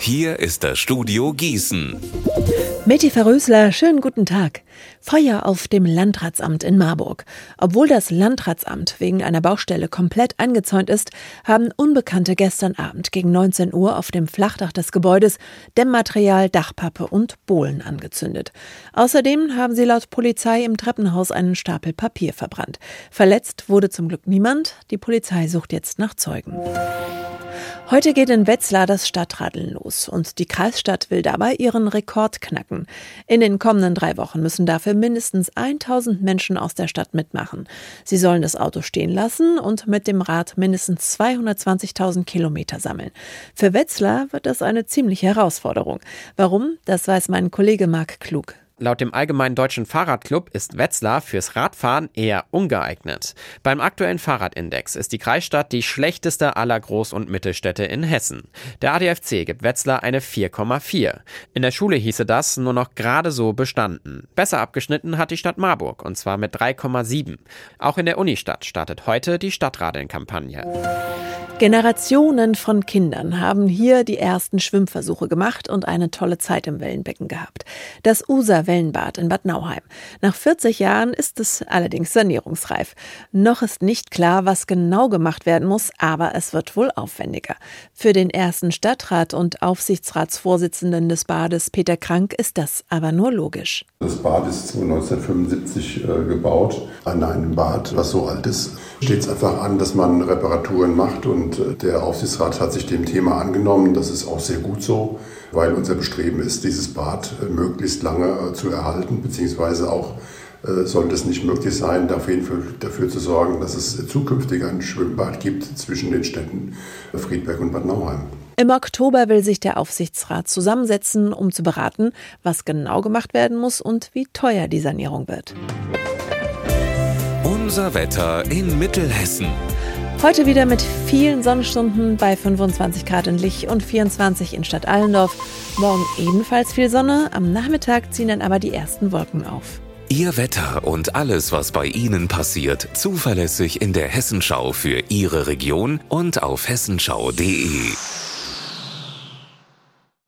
Hier ist das Studio Gießen. Meti Verrösler, schönen guten Tag. Feuer auf dem Landratsamt in Marburg. Obwohl das Landratsamt wegen einer Baustelle komplett eingezäunt ist, haben Unbekannte gestern Abend gegen 19 Uhr auf dem Flachdach des Gebäudes Dämmmaterial, Dachpappe und Bohlen angezündet. Außerdem haben sie laut Polizei im Treppenhaus einen Stapel Papier verbrannt. Verletzt wurde zum Glück niemand. Die Polizei sucht jetzt nach Zeugen. Heute geht in Wetzlar das Stadtradeln los und die Kreisstadt will dabei ihren Rekord knacken. In den kommenden drei Wochen müssen dafür mindestens 1000 Menschen aus der Stadt mitmachen. Sie sollen das Auto stehen lassen und mit dem Rad mindestens 220.000 Kilometer sammeln. Für Wetzlar wird das eine ziemliche Herausforderung. Warum? Das weiß mein Kollege Marc Klug. Laut dem Allgemeinen Deutschen Fahrradclub ist Wetzlar fürs Radfahren eher ungeeignet. Beim aktuellen Fahrradindex ist die Kreisstadt die schlechteste aller Groß- und Mittelstädte in Hessen. Der ADFC gibt Wetzlar eine 4,4. In der Schule hieße das nur noch gerade so bestanden. Besser abgeschnitten hat die Stadt Marburg und zwar mit 3,7. Auch in der Unistadt startet heute die Stadtradeln-Kampagne. Generationen von Kindern haben hier die ersten Schwimmversuche gemacht und eine tolle Zeit im Wellenbecken gehabt. Das User Wellenbad in Bad Nauheim. Nach 40 Jahren ist es allerdings sanierungsreif. Noch ist nicht klar, was genau gemacht werden muss, aber es wird wohl aufwendiger. Für den ersten Stadtrat und Aufsichtsratsvorsitzenden des Bades Peter Krank ist das aber nur logisch. Das Bad ist 1975 äh, gebaut. An einem Bad, was so alt ist, steht es einfach an, dass man Reparaturen macht und äh, der Aufsichtsrat hat sich dem Thema angenommen. Das ist auch sehr gut so, weil unser Bestreben ist, dieses Bad äh, möglichst lange zu erhalten, beziehungsweise auch sollte es nicht möglich sein, dafür, dafür zu sorgen, dass es zukünftig ein Schwimmbad gibt zwischen den Städten Friedberg und Bad Nauheim. Im Oktober will sich der Aufsichtsrat zusammensetzen, um zu beraten, was genau gemacht werden muss und wie teuer die Sanierung wird. Unser Wetter in Mittelhessen. Heute wieder mit vielen Sonnenstunden bei 25 Grad in Lich und 24 in Stadt Allendorf. Morgen ebenfalls viel Sonne, am Nachmittag ziehen dann aber die ersten Wolken auf. Ihr Wetter und alles, was bei Ihnen passiert, zuverlässig in der Hessenschau für Ihre Region und auf hessenschau.de.